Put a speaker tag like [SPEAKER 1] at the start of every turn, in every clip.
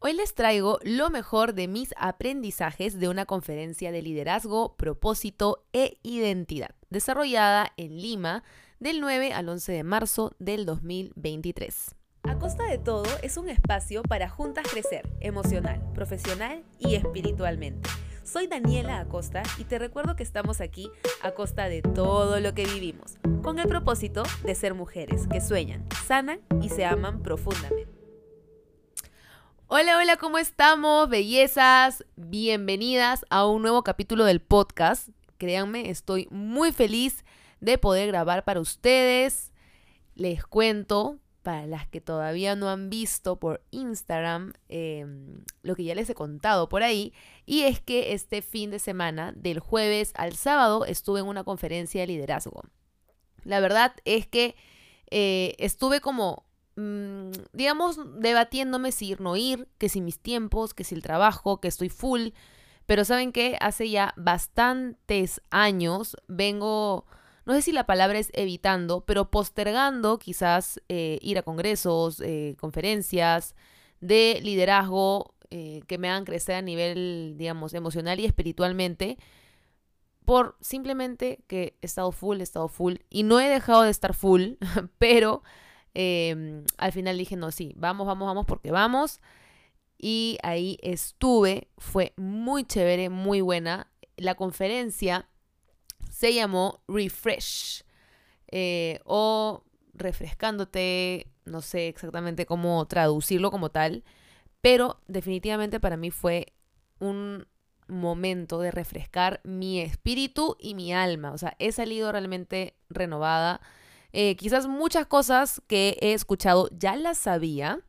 [SPEAKER 1] Hoy les traigo lo mejor de mis aprendizajes de una conferencia de liderazgo, propósito e identidad, desarrollada en Lima del 9 al 11 de marzo del 2023. A costa de todo es un espacio para juntas crecer emocional, profesional y espiritualmente. Soy Daniela Acosta y te recuerdo que estamos aquí a costa de todo lo que vivimos, con el propósito de ser mujeres que sueñan, sanan y se aman profundamente. Hola, hola, ¿cómo estamos? Bellezas, bienvenidas a un nuevo capítulo del podcast. Créanme, estoy muy feliz de poder grabar para ustedes. Les cuento, para las que todavía no han visto por Instagram em, lo que ya les he contado por ahí, y es que este fin de semana, del jueves al sábado, estuve en una conferencia de liderazgo. La verdad es que eh, estuve como, mm, digamos, debatiéndome si ir, no ir, que si mis tiempos, que si el trabajo, que estoy full, pero saben que hace ya bastantes años vengo no sé si la palabra es evitando, pero postergando quizás eh, ir a congresos, eh, conferencias de liderazgo eh, que me hagan crecer a nivel, digamos, emocional y espiritualmente, por simplemente que he estado full, he estado full, y no he dejado de estar full, pero em, al final dije, no, sí, vamos, vamos, vamos, porque vamos. Y ahí estuve, fue muy chévere, muy buena. La conferencia se llamó Refresh eh, o refrescándote, no sé exactamente cómo traducirlo como tal, pero definitivamente para mí fue un momento de refrescar mi espíritu y mi alma, o sea, he salido realmente renovada. Eh, quizás muchas cosas que he escuchado ya las sabía,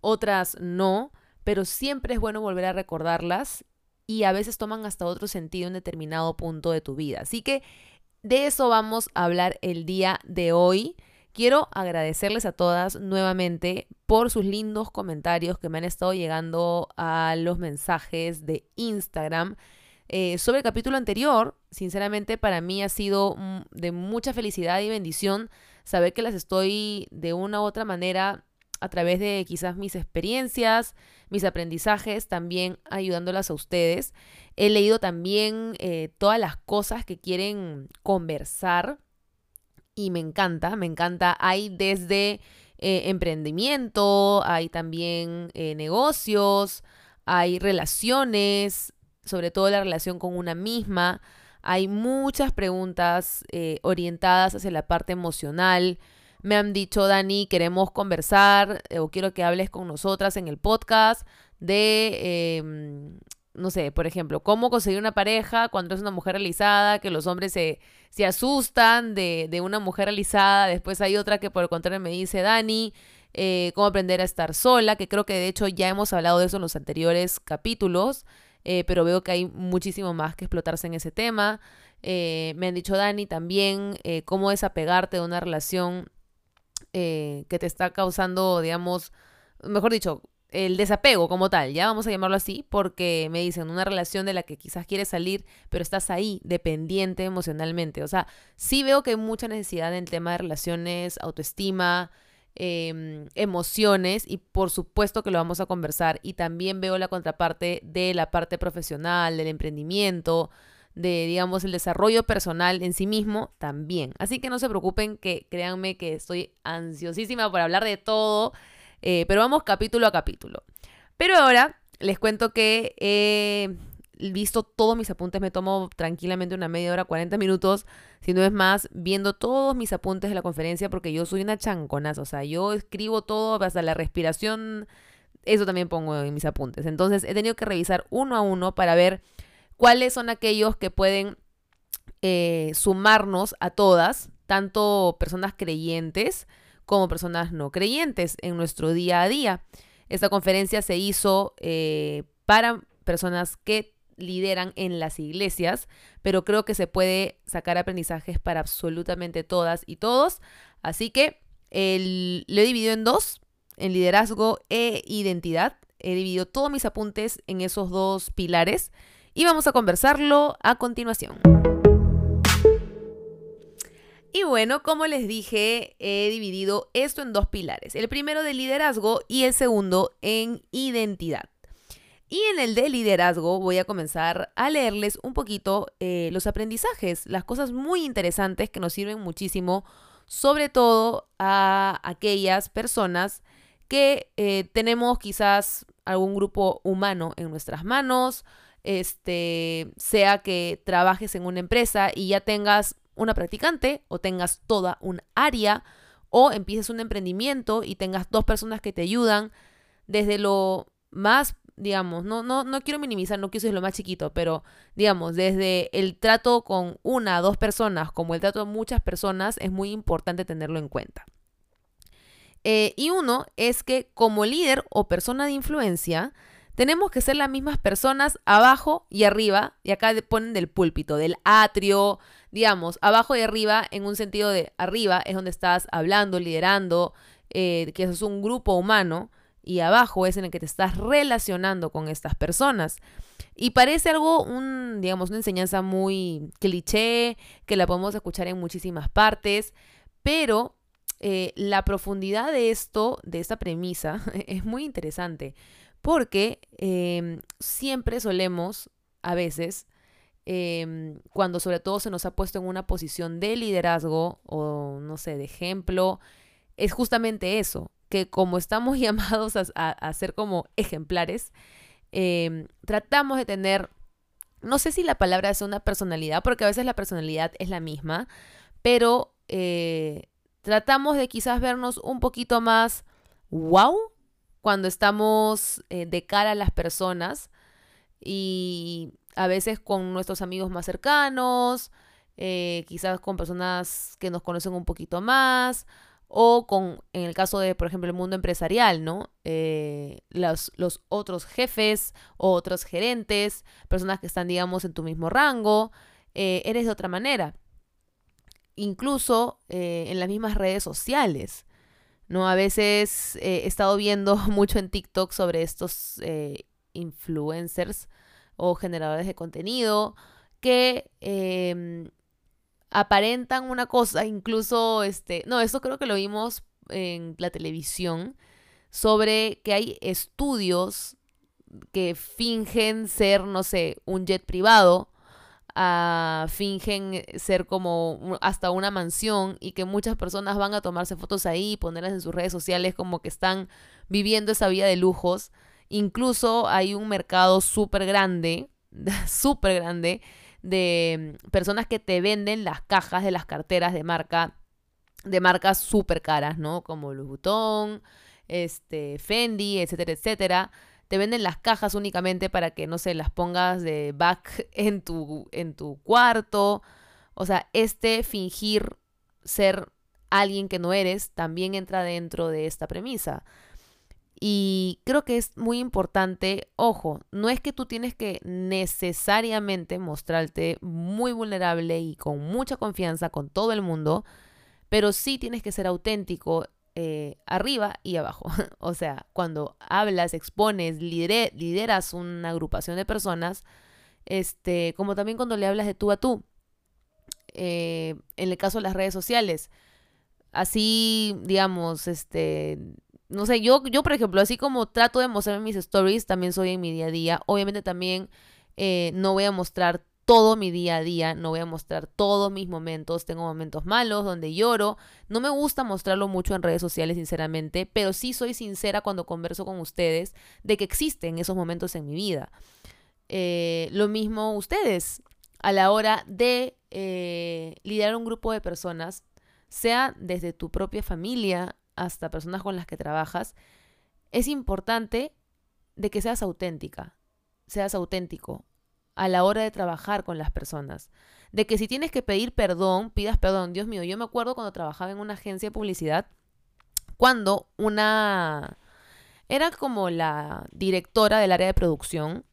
[SPEAKER 1] otras no, pero siempre es bueno volver a recordarlas y a veces toman hasta otro sentido en determinado punto de tu vida. Así que de eso vamos a hablar el día de hoy. Quiero agradecerles a todas nuevamente por sus lindos comentarios que me han estado llegando a los mensajes de Instagram. Eh, sobre el capítulo anterior, sinceramente para mí ha sido de mucha felicidad y bendición saber que las estoy de una u otra manera a través de quizás mis experiencias, mis aprendizajes, también ayudándolas a ustedes. He leído también eh, todas las cosas que quieren conversar y me encanta, me encanta. Hay desde eh, emprendimiento, hay también negocios, hay relaciones, sobre todo la relación con una misma. Hay muchas preguntas orientadas hacia la parte emocional, me han dicho, Dani, queremos conversar eh, o quiero que hables con nosotras en el podcast de, em, no sé, por ejemplo, cómo conseguir una pareja cuando es una mujer realizada, que los hombres se, se asustan de, de, una mujer realizada. Después hay otra que por el contrario me dice, Dani, eh, cómo aprender a estar sola, que creo que de hecho ya hemos hablado de eso en los anteriores capítulos. Eh, pero veo que hay muchísimo más que explotarse en ese tema. me han dicho Dani también cómo desapegarte de una relación eh, que te está causando, digamos, mejor dicho, el desapego como tal, ya vamos a llamarlo así, porque me dicen una relación de la que quizás quieres salir, pero estás ahí, dependiente emocionalmente. O sea, sí veo que hay mucha necesidad en el tema de relaciones, autoestima, em, emociones, y por supuesto que lo vamos a conversar. Y también veo la contraparte de la parte profesional, del emprendimiento, de, digamos, el desarrollo personal en sí mismo también. Así que no se preocupen, que créanme que estoy ansiosísima por hablar de todo, eh, pero vamos capítulo a capítulo. Pero ahora les cuento que he visto todos mis apuntes, me tomo tranquilamente una media hora, 40 minutos, si no es más, viendo todos mis apuntes de la conferencia, porque yo soy una chanconaza, o sea, yo escribo todo, hasta la respiración, eso también pongo en mis apuntes. Entonces he tenido que revisar uno a uno para ver cuáles son aquellos que pueden eh, sumarnos a todas, tanto personas creyentes como personas no creyentes en nuestro día a día. Esta conferencia se hizo eh, para personas que lideran en las iglesias, pero creo que se puede sacar aprendizajes para absolutamente todas y todos. Así que lo he dividido en dos, en liderazgo e identidad. He dividido todos mis apuntes en esos dos pilares y vamos a conversarlo a continuación. Y bueno, como les dije, he dividido esto en dos pilares. El primero de liderazgo y el segundo en identidad. Y en el de liderazgo voy a comenzar a leerles un poquito eh, los aprendizajes, las cosas muy interesantes que nos sirven muchísimo, sobre todo a aquellas personas que eh, tenemos quizás algún grupo humano en nuestras manos, este, sea que trabajes en una empresa y ya tengas una practicante o tengas toda un área o empieces un emprendimiento y tengas dos personas que te ayudan desde lo más digamos, no, no, no quiero minimizar, no quiero ser lo más chiquito, pero digamos, desde el trato con una, dos personas, como el trato de muchas personas, es muy importante tenerlo en cuenta. Eh, y uno es que como líder o persona de influencia, tenemos que ser las mismas personas abajo y arriba, y acá ponen del púlpito, del atrio, digamos, abajo y arriba en un sentido de arriba es donde estás hablando, liderando, eh, que eso es un grupo humano, y abajo es en el que te estás relacionando con estas personas. Y parece algo, un, digamos, una enseñanza muy cliché, que la podemos escuchar en muchísimas partes, pero eh, la profundidad de esto, de esta premisa, es muy interesante, porque em, siempre solemos, a veces, em, cuando sobre todo se nos ha puesto en una posición de liderazgo o, no sé, de ejemplo, es justamente eso, que como estamos llamados a, ser como ejemplares, em, tratamos de tener, no sé si la palabra es una personalidad, porque a veces la personalidad es la misma, pero eh, tratamos de quizás vernos un poquito más wow cuando estamos eh, de cara a las personas y a veces con nuestros amigos más cercanos, eh, quizás con personas que nos conocen un poquito más o con, en el caso de, por ejemplo, el mundo empresarial, ¿no? Eh, los, los, otros jefes o otros gerentes, personas que están, digamos, en tu mismo rango, eres de otra manera incluso eh, en las mismas redes sociales. ¿no? A veces eh, he estado viendo mucho en TikTok sobre estos eh, influencers o generadores de contenido que em, aparentan una cosa, incluso, este, no, eso creo que lo vimos en la televisión, sobre que hay estudios que fingen ser, no sé, un jet privado fingen ser como hasta una mansión y que muchas personas van a tomarse fotos ahí ponerlas en sus redes sociales como que están viviendo esa vida de lujos. Incluso hay un mercado súper grande, súper grande, de personas que te venden las cajas de las carteras de marca, de marcas súper caras, ¿no? Como Louis Vuitton, este, Fendi, etcétera, etcétera te venden las cajas únicamente para que, no sé, las pongas de back en tu, en tu cuarto. O sea, este fingir ser alguien que no eres también entra dentro de esta premisa. Y creo que es muy importante, ojo, no es que tú tienes que necesariamente mostrarte muy vulnerable y con mucha confianza con todo el mundo, pero sí tienes que ser auténtico eh, arriba y abajo. o sea, cuando hablas, expones, lideras una agrupación de personas, este, como también cuando le hablas de tú a tú. Eh, en el caso de las redes sociales. Así, digamos, este, no sé, yo, yo por ejemplo, así como trato de mostrar mis stories, también soy en mi día a día. Obviamente también eh, no voy a mostrar todo mi día a día, no voy a mostrar todos mis momentos, tengo momentos malos donde lloro, no me gusta mostrarlo mucho en redes sociales sinceramente, pero sí soy sincera cuando converso con ustedes de que existen esos momentos en mi vida. Eh, lo mismo ustedes, a la hora de eh, liderar un grupo de personas, sea desde tu propia familia hasta personas con las que trabajas, es importante de que seas auténtica, seas auténtico, a la hora de trabajar con las personas. De que si tienes que pedir perdón, pidas perdón. Dios mío, yo me acuerdo cuando trabajaba en una agencia de publicidad, cuando una... Era como la directora del área de producción,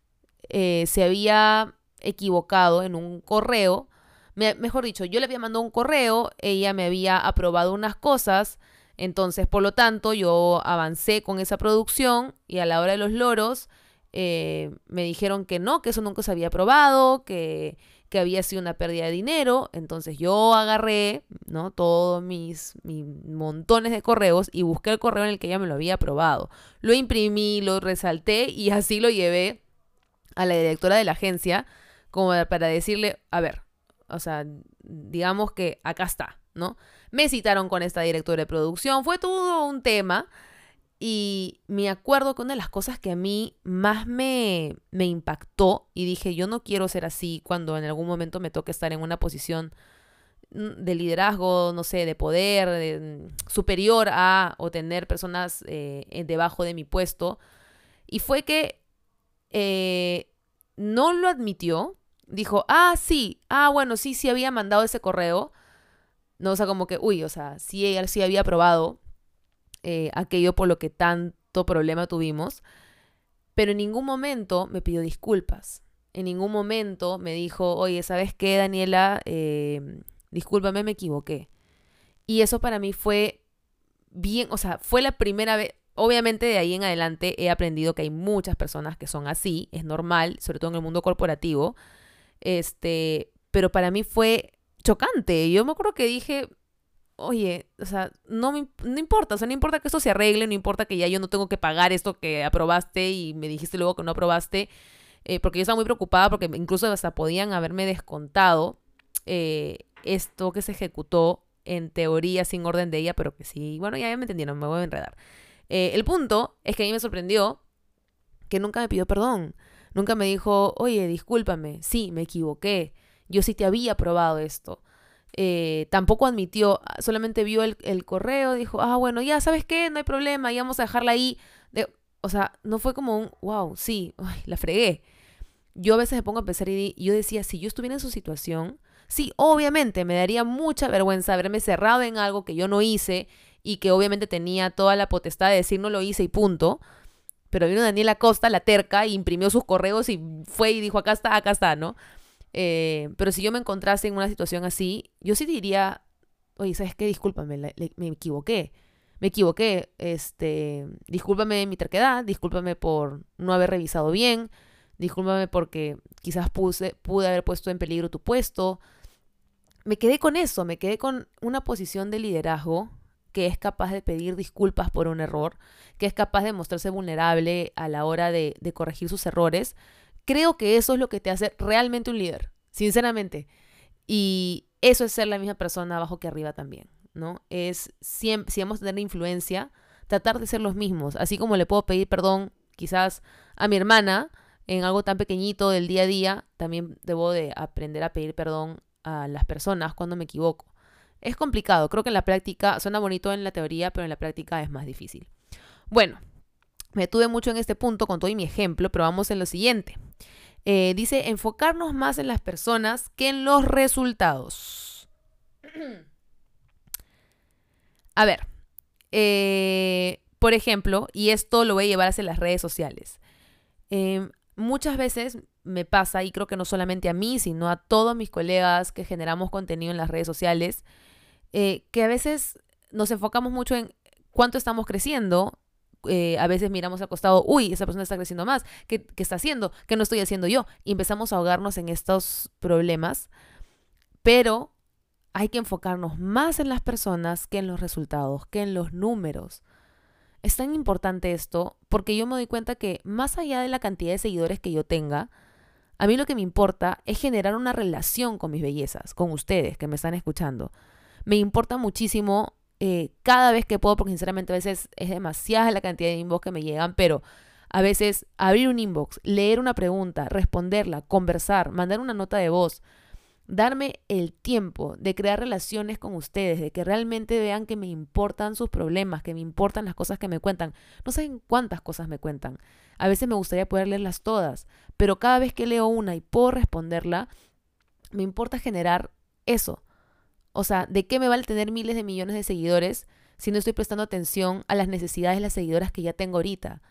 [SPEAKER 1] eh, se había equivocado en un correo. mejor dicho, yo le había mandado un correo, ella me había aprobado unas cosas, entonces por lo tanto yo avancé con esa producción y a la hora de los loros eh, me dijeron que no, que eso nunca se había probado, que que había sido una pérdida de dinero. Entonces yo agarré, ¿no? Todos mis, mis montones de correos y busqué el correo en el que ella me lo había aprobado. Lo imprimí, lo resalté y así lo llevé a la directora de la agencia como para decirle, a ver, o sea, digamos que acá está, ¿no? Me citaron con esta directora de producción, fue todo un tema. Y me acuerdo que una de las cosas que a mí más me, me impactó y dije, yo no quiero ser así cuando en algún momento me toque estar en una posición mm, de liderazgo, no sé, de poder, mm, superior a o tener personas eh, debajo de mi puesto. Y fue que eh, no lo admitió, dijo, ah, sí, ah, bueno, sí, sí había mandado ese correo. No, o sea, como que, uy, o sea, sí, él sí había aprobado eh, aquello por lo que tanto problema tuvimos, pero en ningún momento me pidió disculpas. En ningún momento me dijo, oye, ¿sabes qué, Daniela? Eh, discúlpame, me equivoqué. Y eso para mí fue bien, o sea, fue la primera vez, obviamente de ahí en adelante he aprendido que hay muchas personas que son así, es normal, sobre todo en el mundo corporativo, este, pero para mí fue chocante. Yo me acuerdo que dije, oye, o sea, no me no importa, o sea, no importa que esto se arregle, no importa que ya yo no tengo que pagar esto que aprobaste y me dijiste luego que no aprobaste, eh, porque yo estaba muy preocupada porque incluso hasta podían haberme descontado eh, esto que se ejecutó en teoría sin orden de ella, pero que sí, bueno, ya, me entendieron, me voy a enredar. Eh, el punto es que a mí me sorprendió que nunca me pidió perdón, nunca me dijo, oye, discúlpame, sí, me equivoqué, yo sí te había aprobado esto. Eh, tampoco admitió, ah, solamente vio el, correo, dijo, ah, bueno, ya, ¿sabes qué? No hay problema, ya vamos a dejarla ahí. o sea, no fue como un, wow, sí, la fregué. Yo a veces me pongo a pensar y yo decía, si yo estuviera en su situación, sí, obviamente me daría mucha vergüenza haberme cerrado en algo que yo no hice y que obviamente tenía toda la potestad de decir no lo hice y punto. Pero vino Daniela Costa, la terca, y imprimió sus correos y fue y dijo, acá está, acá está, ¿no? Eh, pero si yo me encontrase en una situación así, yo sí diría, oye, ¿sabes qué? Discúlpame, me equivoqué. Me equivoqué, este, discúlpame mi terquedad, discúlpame por no haber revisado bien, discúlpame porque quizás puse, pude haber puesto en peligro tu puesto. Me quedé con eso, me quedé con una posición de liderazgo que es capaz de pedir disculpas por un error, que es capaz de mostrarse vulnerable a la hora de, de corregir sus errores, Creo que eso es lo que te hace realmente un líder, sinceramente. Y eso es ser la misma persona abajo que arriba también, ¿no? Es, siempre, si vamos a tener influencia, tratar de ser los mismos. Así como le puedo pedir perdón quizás a mi hermana en algo tan pequeñito del día a día, también debo de aprender a pedir perdón a las personas cuando me equivoco. Es complicado, creo que en la práctica suena bonito en la teoría, pero en la práctica es más difícil. Bueno, me tuve mucho en este punto con todo mi ejemplo, pero vamos en lo siguiente. Eh, dice enfocarnos más en las personas que en los resultados. A ver, eh, por ejemplo, y esto lo voy a llevar hacia las redes sociales. Em, muchas veces me pasa, y creo que no solamente a mí, sino a todos mis colegas que generamos contenido en las redes sociales, eh, que a veces nos enfocamos mucho en cuánto estamos creciendo eh, a veces miramos al costado, uy, esa persona está creciendo más, ¿qué, está haciendo? ¿Qué no estoy haciendo yo? Y empezamos a ahogarnos en estos problemas, pero hay que enfocarnos más en las personas que en los resultados, que en los números. Es tan importante esto porque yo me doy cuenta que más allá de la cantidad de seguidores que yo tenga, a mí lo que me importa es generar una relación con mis bellezas, con ustedes que me están escuchando. Me importa muchísimo eh, cada vez que puedo, porque sinceramente a veces es demasiada la cantidad de inbox que me llegan, pero a veces abrir un inbox, leer una pregunta, responderla, conversar, mandar una nota de voz, darme el tiempo de crear relaciones con ustedes, de que realmente vean que me importan sus problemas, que me importan las cosas que me cuentan. No saben cuántas cosas me cuentan. A veces me gustaría poder leerlas todas, pero cada vez que leo una y puedo responderla, me importa generar eso, o sea, ¿de qué me vale tener miles de millones de seguidores si no estoy prestando atención a las necesidades de las seguidoras que ya tengo ahorita?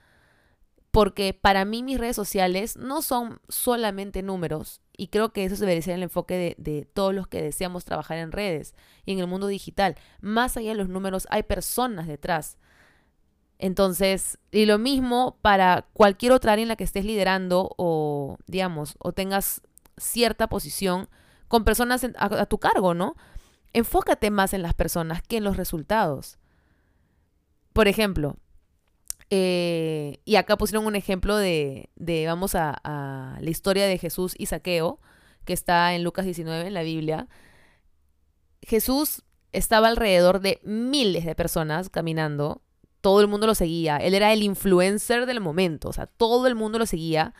[SPEAKER 1] Porque para mí mis redes sociales no son solamente números y creo que eso debería ser el enfoque de, todos los que deseamos trabajar en redes y en el mundo digital. Más allá de los números hay personas detrás. Entonces, y lo mismo para cualquier otra área en la que estés liderando o, digamos, o tengas cierta posición con personas a, tu cargo, ¿no? Enfócate más en las personas que en los resultados. Por ejemplo, eh, y acá pusieron un ejemplo de, vamos a, a, la historia de Jesús y Saqueo, que está en Lucas 19 en la Biblia. Jesús estaba alrededor de miles de personas caminando, todo el mundo lo seguía, él era el influencer del momento, o sea, todo el mundo lo seguía.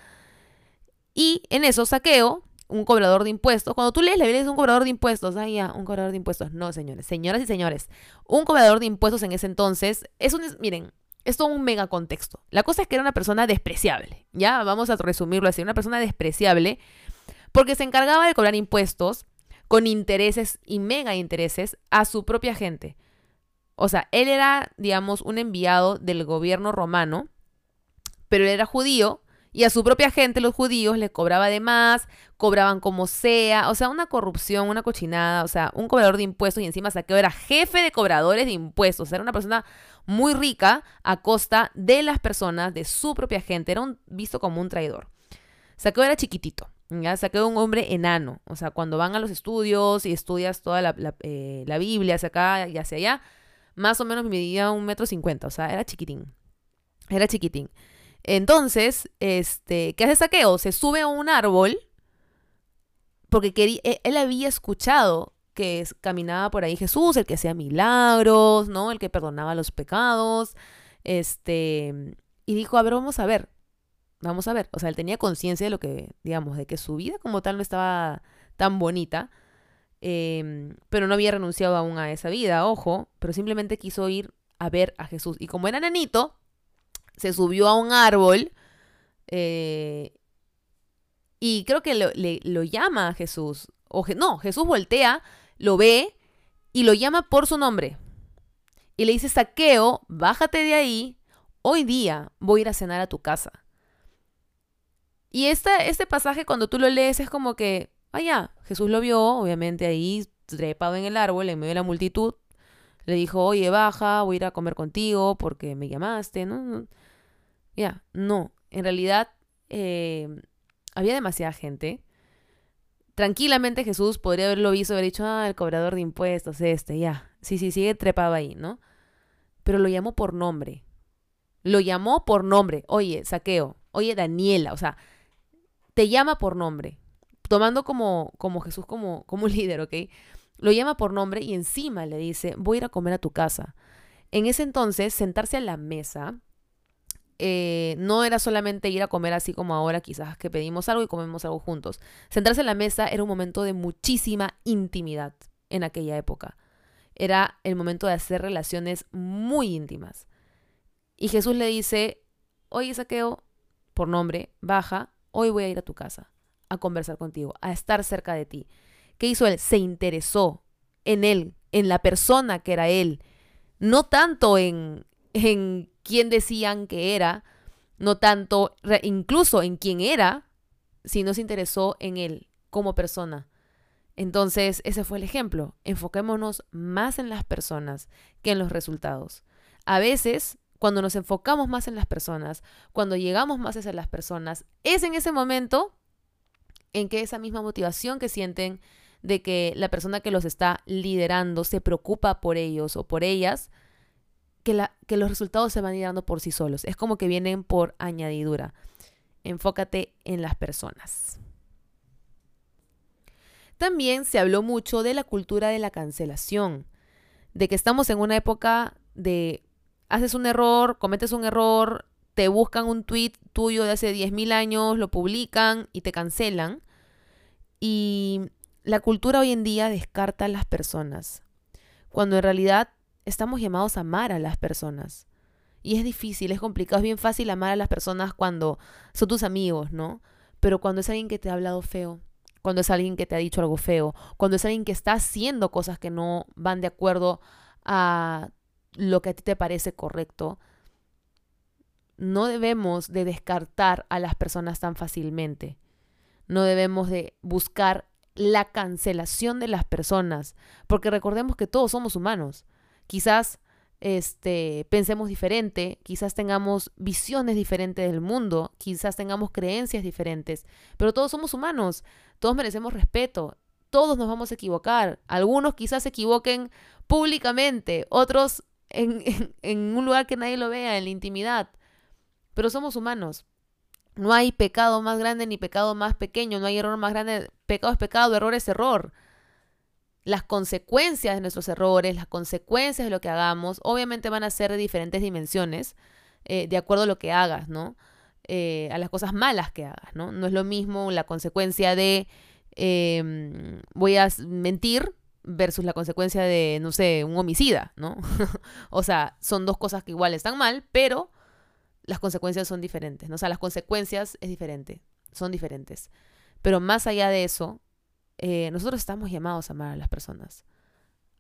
[SPEAKER 1] Y en eso Saqueo un cobrador de impuestos. Cuando tú lees la Biblia un cobrador de impuestos. Ah, ya, un cobrador de impuestos. No, señores. Señoras y señores. Un cobrador de impuestos en ese entonces es un... Miren, es un mega contexto. La cosa es que era una persona despreciable. Ya, vamos a resumirlo así. Una persona despreciable porque se encargaba de cobrar impuestos con intereses y mega intereses a su propia gente. O sea, él era, digamos, un enviado del gobierno romano, pero él era judío y a su propia gente, los judíos, le cobraba de más, cobraban como sea, o sea, una corrupción, una cochinada, o sea, un cobrador de impuestos y encima Saqueo era jefe de cobradores de impuestos, era una persona muy rica a costa de las personas, de su propia gente, era visto como un traidor. Saqueo era chiquitito, ¿ya? Saqueo un hombre enano, o sea, cuando van a los estudios y estudias toda la, eh, Biblia hacia acá y hacia allá, más o menos medía un metro cincuenta, o sea, era chiquitín, era chiquitín. Entonces, este, ¿qué hace Saqueo? Se sube a un árbol porque quería, e, él había escuchado que caminaba por ahí Jesús, el que hacía milagros, ¿no? El que perdonaba los pecados, este, y dijo, a ver, vamos a ver, vamos a ver. O sea, él tenía conciencia de lo que, digamos, de que su vida como tal no estaba tan bonita, em, pero no había renunciado aún a esa vida, ojo, pero simplemente quiso ir a ver a Jesús. Y como era nanito, se subió a un árbol eh, y creo que lo, lo, llama a Jesús. O, no, Jesús voltea, lo ve y lo llama por su nombre. Y le dice, saqueo, bájate de ahí, hoy día voy a ir a cenar a tu casa. Y este, este pasaje cuando tú lo lees es como que, ah, Jesús lo vio, obviamente ahí trepado en el árbol, en medio de la multitud. Le dijo, oye, baja, voy a ir a comer contigo porque me llamaste, ¿no? Ya, no. En realidad eh, había demasiada gente. Tranquilamente Jesús podría haberlo visto, haber dicho, ah, el cobrador de impuestos, este, ya. Sí, sí, sigue trepado ahí, ¿no? Pero lo llamó por nombre. Lo llamó por nombre. Oye, saqueo. Oye, Daniela. O sea, te llama por nombre. Tomando como, como Jesús como, como líder, ¿ok? Lo llama por nombre y encima le dice, voy a ir a comer a tu casa. En ese entonces, sentarse a la mesa eh, no era solamente ir a comer así como ahora, quizás que pedimos algo y comemos algo juntos. Sentarse en la mesa era un momento de muchísima intimidad en aquella época. Era el momento de hacer relaciones muy íntimas. Y Jesús le dice, oye Saqueo, por nombre, baja, hoy voy a ir a tu casa a conversar contigo, a estar cerca de ti. ¿Qué hizo él? Se interesó en él, en la persona que era él, no tanto en, en quién decían que era, no tanto incluso en quién era, sino se interesó en él como persona. Entonces, ese fue el ejemplo. Enfoquémonos más en las personas que en los resultados. A veces, cuando nos enfocamos más en las personas, cuando llegamos más hacia las personas, es en ese momento en que esa misma motivación que sienten de que la persona que los está liderando se preocupa por ellos o por ellas, que, los resultados se van a ir dando por sí solos. Es como que vienen por añadidura. Enfócate en las personas. También se habló mucho de la cultura de la cancelación, de que estamos en una época de haces un error, cometes un error, te buscan un tweet tuyo de hace 10.000 años, lo publican y te cancelan. Y la cultura hoy en día descarta a las personas, cuando en realidad estamos llamados a amar a las personas. Y es difícil, es complicado, es bien fácil amar a las personas cuando son tus amigos, ¿no? Pero cuando es alguien que te ha hablado feo, cuando es alguien que te ha dicho algo feo, cuando es alguien que está haciendo cosas que no van de acuerdo a lo que a ti te parece correcto, no debemos de descartar a las personas tan fácilmente. No debemos de buscar la cancelación de las personas, porque recordemos que todos somos humanos. Quizás este, pensemos diferente, quizás tengamos visiones diferentes del mundo, quizás tengamos creencias diferentes, pero todos somos humanos, todos merecemos respeto, todos nos vamos a equivocar, algunos quizás se equivoquen públicamente, otros en, en un lugar que nadie lo vea, en la intimidad, pero somos humanos. No hay pecado más grande ni pecado más pequeño, no hay error más grande, pecado es pecado, error es error las consecuencias de nuestros errores, las consecuencias de lo que hagamos, obviamente van a ser de diferentes dimensiones, eh, de acuerdo a lo que hagas, ¿no? Eh, a las cosas malas que hagas, ¿no? No es lo mismo la consecuencia de em, voy a mentir versus la consecuencia de, no sé, un homicida, ¿no? o sea, son dos cosas que igual están mal, pero las consecuencias son diferentes, ¿no? O sea, las consecuencias es diferente, son diferentes. Pero más allá de eso, eh, nosotros estamos llamados a amar a las personas,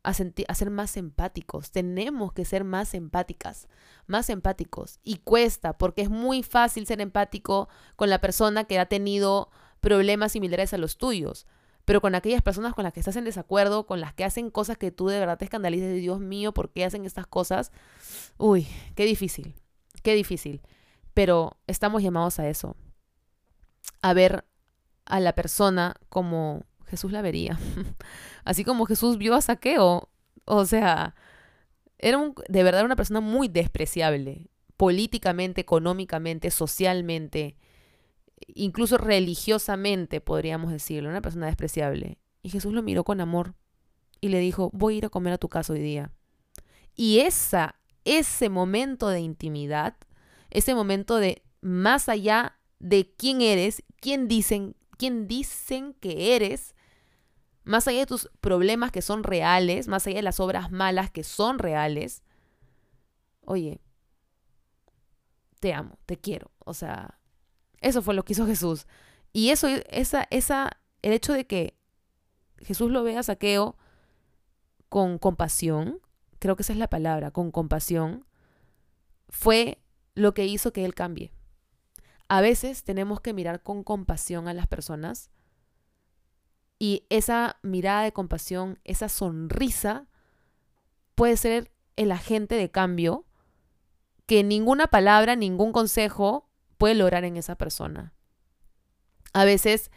[SPEAKER 1] a, a ser más empáticos. Tenemos que ser más empáticas, más empáticos. Y cuesta, porque es muy fácil ser empático con la persona que ha tenido problemas similares a los tuyos. Pero con aquellas personas con las que estás en desacuerdo, con las que hacen cosas que tú de verdad te escandalizas, de Dios mío, ¿por qué hacen estas cosas? Uy, qué difícil, qué difícil. Pero estamos llamados a eso, a ver a la persona como Jesús la vería. Así como Jesús vio a Saqueo. O sea, era un, de verdad una persona muy despreciable, políticamente, económicamente, socialmente, incluso religiosamente, podríamos decirlo, una persona despreciable. Y Jesús lo miró con amor y le dijo, voy a ir a comer a tu casa hoy día. Y esa, ese momento de intimidad, ese momento de más allá de quién eres, quién dicen, quién dicen que eres, más allá de tus problemas que son reales, más allá de las obras malas que son reales, oye, te amo, te quiero. O sea, eso fue lo que hizo Jesús. Y eso, esa, esa, el hecho de que Jesús lo vea a Saqueo con compasión, creo que esa es la palabra, con compasión, fue lo que hizo que él cambie. A veces tenemos que mirar con compasión a las personas y esa mirada de compasión, esa sonrisa, puede ser el agente de cambio que ninguna palabra, ningún consejo puede lograr en esa persona. A veces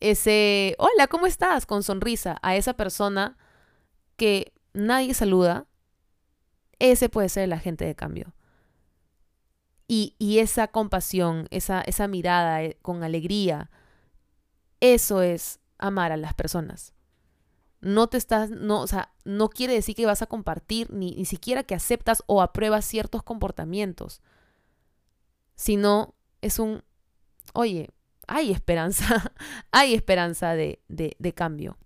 [SPEAKER 1] ese, hola, ¿cómo estás? con sonrisa a esa persona que nadie saluda, ese puede ser el agente de cambio. Y, y esa compasión, esa, esa mirada eh, con alegría, eso es amar a las personas. No te estás, no, o sea, no quiere decir que vas a compartir, ni, ni siquiera que aceptas o apruebas ciertos comportamientos, sino es un, oye, hay esperanza, hay esperanza de, de, cambio.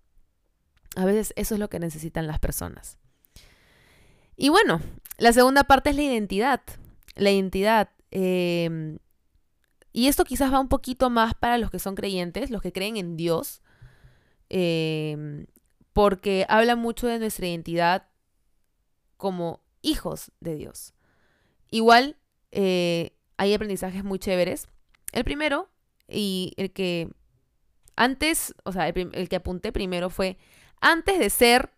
[SPEAKER 1] A veces eso es lo que necesitan las personas. Y bueno, la segunda parte es la identidad. La identidad. Em, y esto quizás va un poquito más para los que son creyentes, los que creen en Dios, Em, porque habla mucho de nuestra identidad como hijos de Dios. Igual eh, hay aprendizajes muy chéveres. El primero, y el que antes, o sea, el, el que apunté primero fue, antes de ser,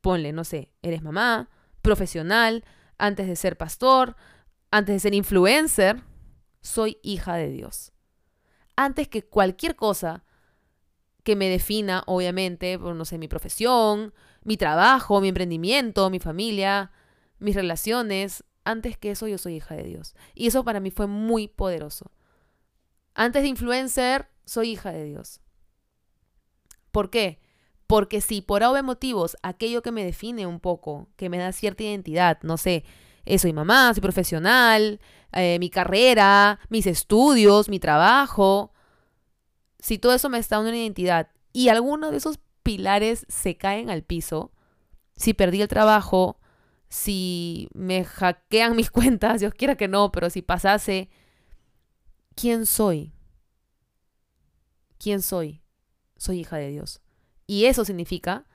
[SPEAKER 1] ponle, no sé, eres mamá, profesional, antes de ser pastor, antes de ser influencer, soy hija de Dios. Antes que cualquier cosa, que me defina, obviamente, por, no sé, mi profesión, mi trabajo, mi emprendimiento, mi familia, mis relaciones. Antes que eso, yo soy hija de Dios. Y eso para mí fue muy poderoso. Antes de influencer, soy hija de Dios. ¿Por qué? Porque si por obvios motivos aquello que me define un poco, que me da cierta identidad, no sé, eh, soy mamá, soy profesional, eh, mi carrera, mis estudios, mi trabajo, si todo eso me está dando una identidad y alguno de esos pilares se caen al piso, si perdí el trabajo, si me hackean mis cuentas, Dios quiera que no, pero si pasase, ¿quién soy? ¿Quién soy? Soy hija de Dios. Y eso significa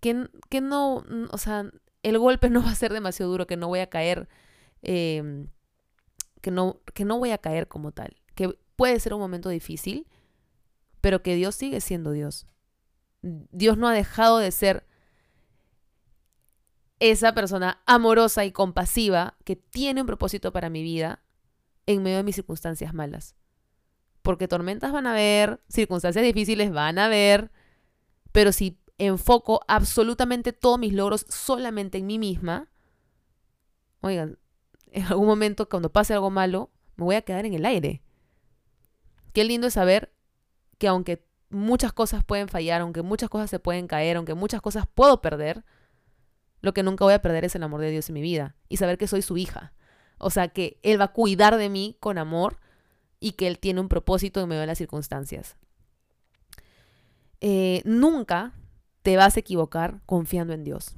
[SPEAKER 1] que, que no, o sea, el golpe no va a ser demasiado duro, que no voy a caer, em, que, no, que no voy a caer como tal, puede ser un momento difícil, pero que Dios sigue siendo Dios. Dios no ha dejado de ser esa persona amorosa y compasiva que tiene un propósito para mi vida en medio de mis circunstancias malas. Porque tormentas van a haber, circunstancias difíciles van a haber, pero si enfoco absolutamente todos mis logros solamente en mí misma, oigan, en algún momento cuando pase algo malo, me voy a quedar en el aire. Qué lindo es saber que aunque muchas cosas pueden fallar, aunque muchas cosas se pueden caer, aunque muchas cosas puedo perder, lo que nunca voy a perder es el amor de Dios en mi vida y saber que soy su hija. O sea, que Él va a cuidar de mí con amor y que Él tiene un propósito en medio de las circunstancias. Eh, nunca te vas a equivocar confiando en Dios.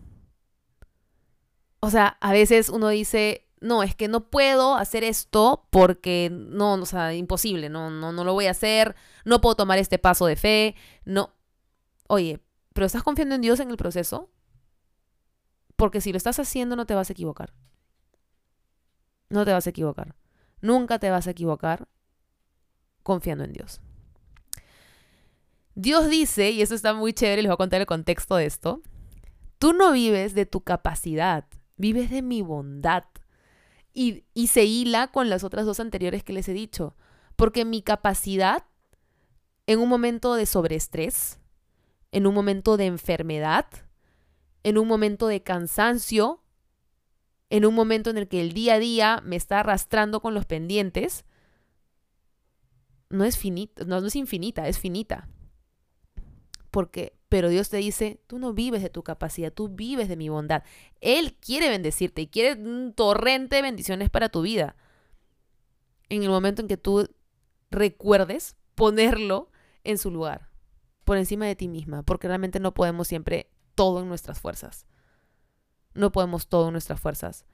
[SPEAKER 1] O sea, a veces uno dice, no, es que no puedo hacer esto porque no, o sea, imposible, no, no, no lo voy a hacer, no puedo tomar este paso de fe, no. Oye, pero ¿estás confiando en Dios en el proceso? Porque si lo estás haciendo no te vas a equivocar. No te vas a equivocar. Nunca te vas a equivocar confiando en Dios. Dios dice, y eso está muy chévere, les voy a contar el contexto de esto, tú no vives de tu capacidad, vives de mi bondad. Y, se hila con las otras dos anteriores que les he dicho, porque mi capacidad en un momento de sobreestrés, en un momento de enfermedad, en un momento de cansancio, en un momento en el que el día a día me está arrastrando con los pendientes, no es finita, no, es infinita, es finita. Porque, pero Dios te dice, tú no vives de tu capacidad, tú vives de mi bondad. Él quiere bendecirte y quiere un torrente de bendiciones para tu vida. En el momento en que tú recuerdes ponerlo en su lugar, por encima de ti misma, porque realmente no podemos siempre todo en nuestras fuerzas. No podemos todo en nuestras fuerzas.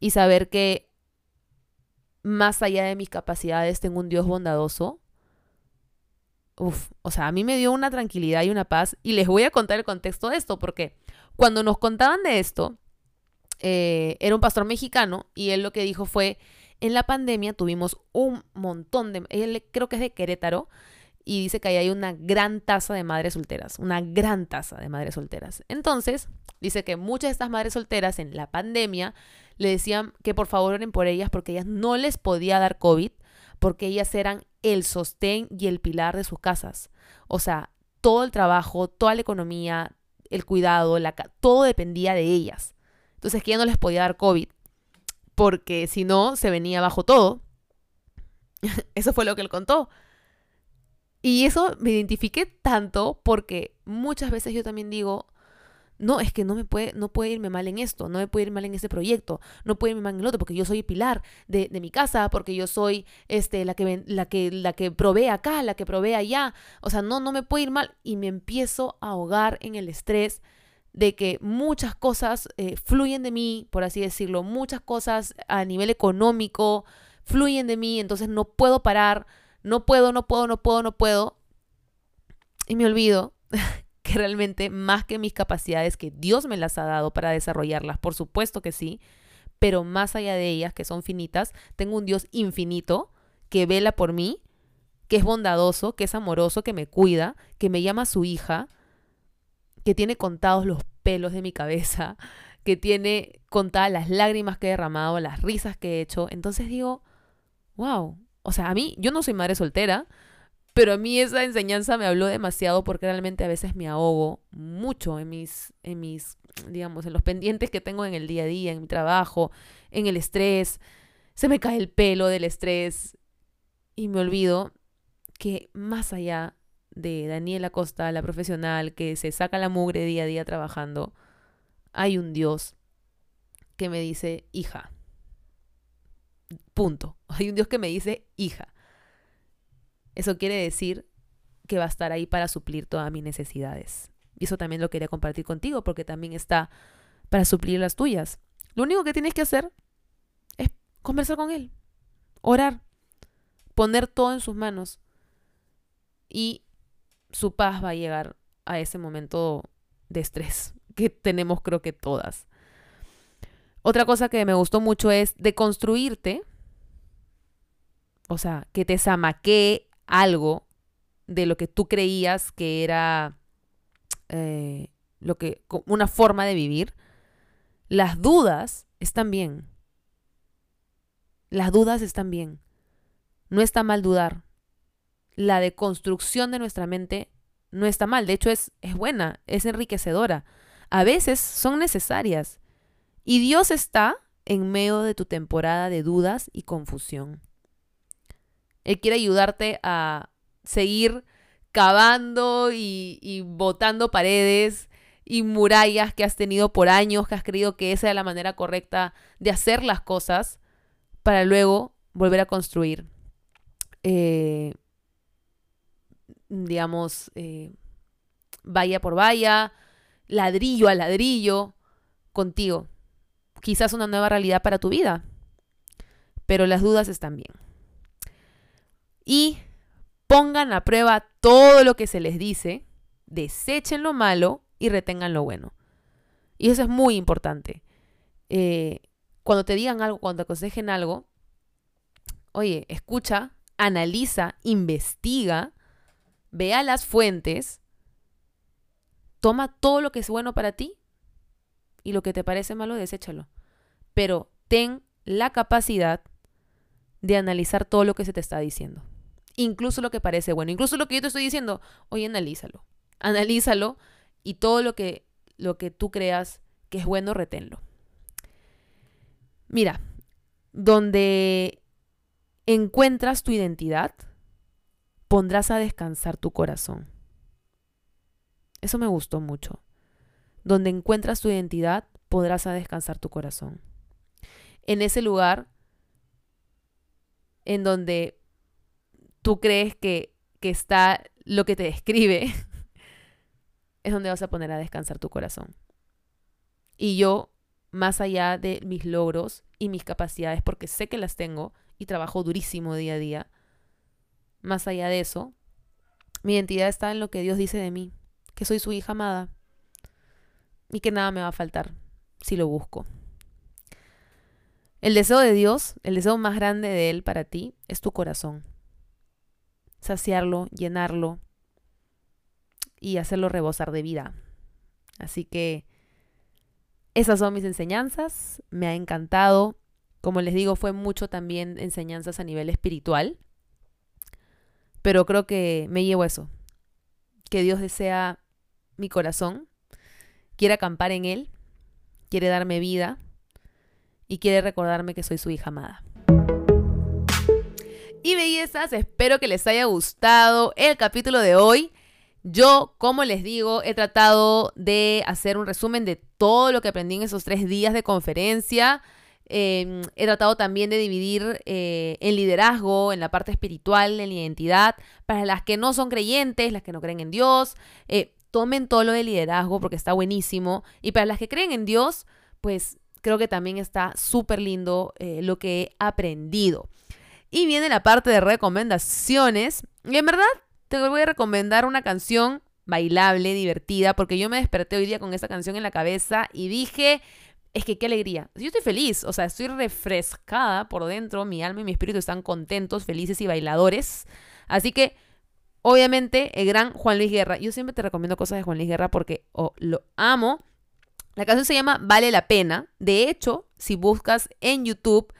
[SPEAKER 1] Y saber que más allá de mis capacidades tengo un Dios bondadoso. O sea, a mí me dio una tranquilidad y una paz. Y les voy a contar el contexto de esto, porque cuando nos contaban de esto, eh, era un pastor mexicano y él lo que dijo fue, en la pandemia tuvimos un montón de, él creo que es de Querétaro, y dice que ahí hay una gran tasa de madres solteras, una gran tasa de madres solteras. Entonces, dice que muchas de estas madres solteras en la pandemia le decían que por favor oren por ellas porque ellas no les podía dar COVID, porque ellas eran el sostén y el pilar de sus casas. O sea, todo el trabajo, toda la economía, el cuidado, la, todo dependía de ellas. Entonces, que no les podía dar COVID, porque si no, se venía abajo todo. Eso fue lo que él contó. Y eso me identifiqué tanto porque muchas veces yo también digo, no, es que no me puede, no puede irme mal en esto, no me puede ir mal en este proyecto, no puede irme mal en el otro, porque yo soy pilar de, de mi casa, porque yo soy este, la, que, la, que, la que provee acá, la que provee allá. O sea, no, no me puede ir mal. Y me empiezo a ahogar en el estrés de que muchas cosas eh, fluyen de mí, por así decirlo, muchas cosas a nivel económico fluyen de mí, entonces no puedo parar no puedo, no puedo, no puedo, no puedo. Y me olvido que realmente más que mis capacidades, que Dios me las ha dado para desarrollarlas, por supuesto que sí, pero más allá de ellas, que son finitas, tengo un Dios infinito que vela por mí, que es bondadoso, que es amoroso, que me cuida, que me llama su hija, que tiene contados los pelos de mi cabeza, que tiene contadas las lágrimas que he derramado, las risas que he hecho. Entonces digo, wow, o sea, a mí, yo no soy madre soltera, pero a mí esa enseñanza me habló demasiado porque realmente a veces me ahogo mucho en mis, en mis, digamos, en los pendientes que tengo en el día a día, en mi trabajo, en el estrés. Se me cae el pelo del estrés y me olvido que más allá de Daniela Costa, la profesional que se saca la mugre día a día trabajando, hay un Dios que me dice, hija, Punto. Hay un Dios que me dice hija. Eso quiere decir que va a estar ahí para suplir todas mis necesidades. Y eso también lo quería compartir contigo porque también está para suplir las tuyas. Lo único que tienes que hacer es conversar con Él, orar, poner todo en sus manos y su paz va a llegar a ese momento de estrés que tenemos creo que todas. Otra cosa que me gustó mucho es de construirte, o sea, que te zamaquee algo de lo que tú creías que era, eh, lo que, una forma de vivir, las dudas están bien. Las dudas están bien. No está mal dudar. La deconstrucción de nuestra mente no está mal. De hecho, es, es buena, es enriquecedora. A veces son necesarias. Y Dios está en medio de tu temporada de dudas y confusión. Él quiere ayudarte a seguir cavando y, y botando paredes y murallas que has tenido por años, que has creído que esa es la manera correcta de hacer las cosas, para luego volver a construir, eh, digamos, eh, valla por valla, ladrillo a ladrillo, contigo. Quizás una nueva realidad para tu vida, pero las dudas están bien. Y pongan a prueba todo lo que se les dice, desechen lo malo y retengan lo bueno. Y eso es muy importante. Eh, cuando te digan algo, cuando te aconsejen algo, oye, escucha, analiza, investiga, vea las fuentes, toma todo lo que es bueno para ti y lo que te parece malo, deséchalo. Pero ten la capacidad de analizar todo lo que se te está diciendo. Incluso lo que parece bueno, incluso lo que yo te estoy diciendo, oye, analízalo. Analízalo y todo lo que, lo que tú creas que es bueno, reténlo. Mira, donde encuentras tu identidad, pondrás a descansar tu corazón. Eso me gustó mucho. Donde encuentras tu identidad, podrás a descansar tu corazón. En ese lugar en donde tú crees que, que está lo que te describe, es donde vas a poner a descansar tu corazón. Y yo, más allá de mis logros y mis capacidades, porque sé que las tengo y trabajo durísimo día a día, más allá de eso, mi identidad está en lo que Dios dice de mí, que soy su hija amada y que nada me va a faltar si lo busco. El deseo de Dios, el deseo más grande de Él para ti, es tu corazón. Saciarlo, llenarlo, y hacerlo rebosar de vida. Así que esas son mis enseñanzas, me ha encantado. Como les digo, fue mucho también enseñanzas a nivel espiritual, pero creo que me llevo eso, que Dios desea mi corazón, quiere acampar en él, quiere darme vida y quiere recordarme que soy su hija amada. Y bellezas, espero que les haya gustado el capítulo de hoy. Yo, como les digo, he tratado de hacer un resumen de todo lo que aprendí en esos tres días de conferencia. Em, he tratado también de dividir eh, en liderazgo, en la parte espiritual, en la identidad, para las que no son creyentes, las que no creen en Dios. Eh, tomen todo lo de liderazgo porque está buenísimo. Y para las que creen en Dios, pues creo que también está súper lindo eh, lo que he aprendido. Y viene la parte de recomendaciones. Y en verdad te voy a recomendar una canción bailable, divertida, porque yo me desperté hoy día con esa canción en la cabeza y dije, es que qué alegría. Yo estoy feliz, o sea, estoy refrescada por dentro, mi alma y mi espíritu están contentos, felices y bailadores. Así que, obviamente, el gran Juan Luis Guerra. Yo siempre te recomiendo cosas de Juan Luis Guerra porque lo amo. La canción se llama Vale la pena. De hecho, si buscas en YouTube,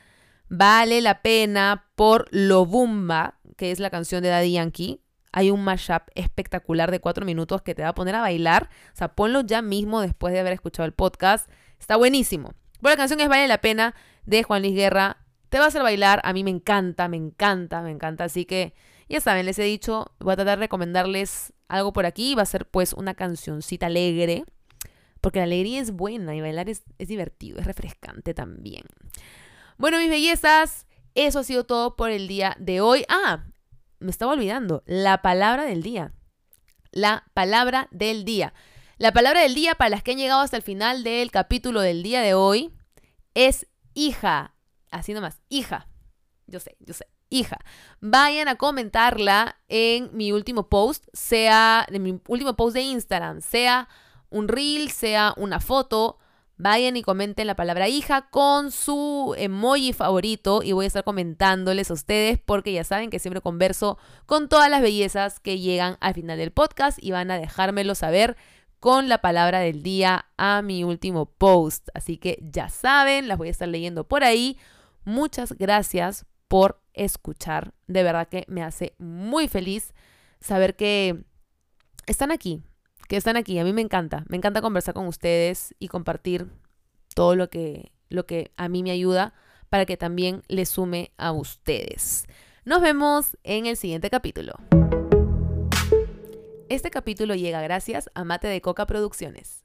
[SPEAKER 1] Vale la pena por Lo Bumba, que es la canción de Daddy Yankee hay un mashup espectacular de cuatro minutos que te va a poner a bailar. O sea, ponlo ya mismo después de haber escuchado el podcast. Está buenísimo. Bueno, la canción es Vale la Pena de Juan Luis Guerra. Te va a hacer bailar. A mí me encanta, me encanta, me encanta. Así que ya saben, les he dicho, voy a tratar de recomendarles algo por aquí. Va a ser pues una cancioncita alegre. Porque la alegría es buena y bailar es, es divertido, es refrescante también. Bueno, mis bellezas, eso ha sido todo por el día de hoy. Ah, me estaba olvidando, la palabra del día. La palabra del día. La palabra del día para las que han llegado hasta el final del capítulo del día de hoy es hija. Así nomás, hija. Yo sé, yo sé, hija. Vayan a comentarla en mi último post, sea en mi último post de Instagram, sea un reel, sea una foto Vayan y comenten la palabra hija con su emoji favorito y voy a estar comentándoles a ustedes porque ya saben que siempre converso con todas las bellezas que llegan al final del podcast y van a dejármelo saber con la palabra del día a mi último post. Así que ya saben, las voy a estar leyendo por ahí. Muchas gracias por escuchar. De verdad que me hace muy feliz saber que están aquí, que están aquí. A mí me encanta, me encanta conversar con ustedes y compartir todo lo que, lo que a mí me ayuda para que también le sume a ustedes. Nos vemos en el siguiente capítulo. Este capítulo llega gracias a Mate de Coca Producciones.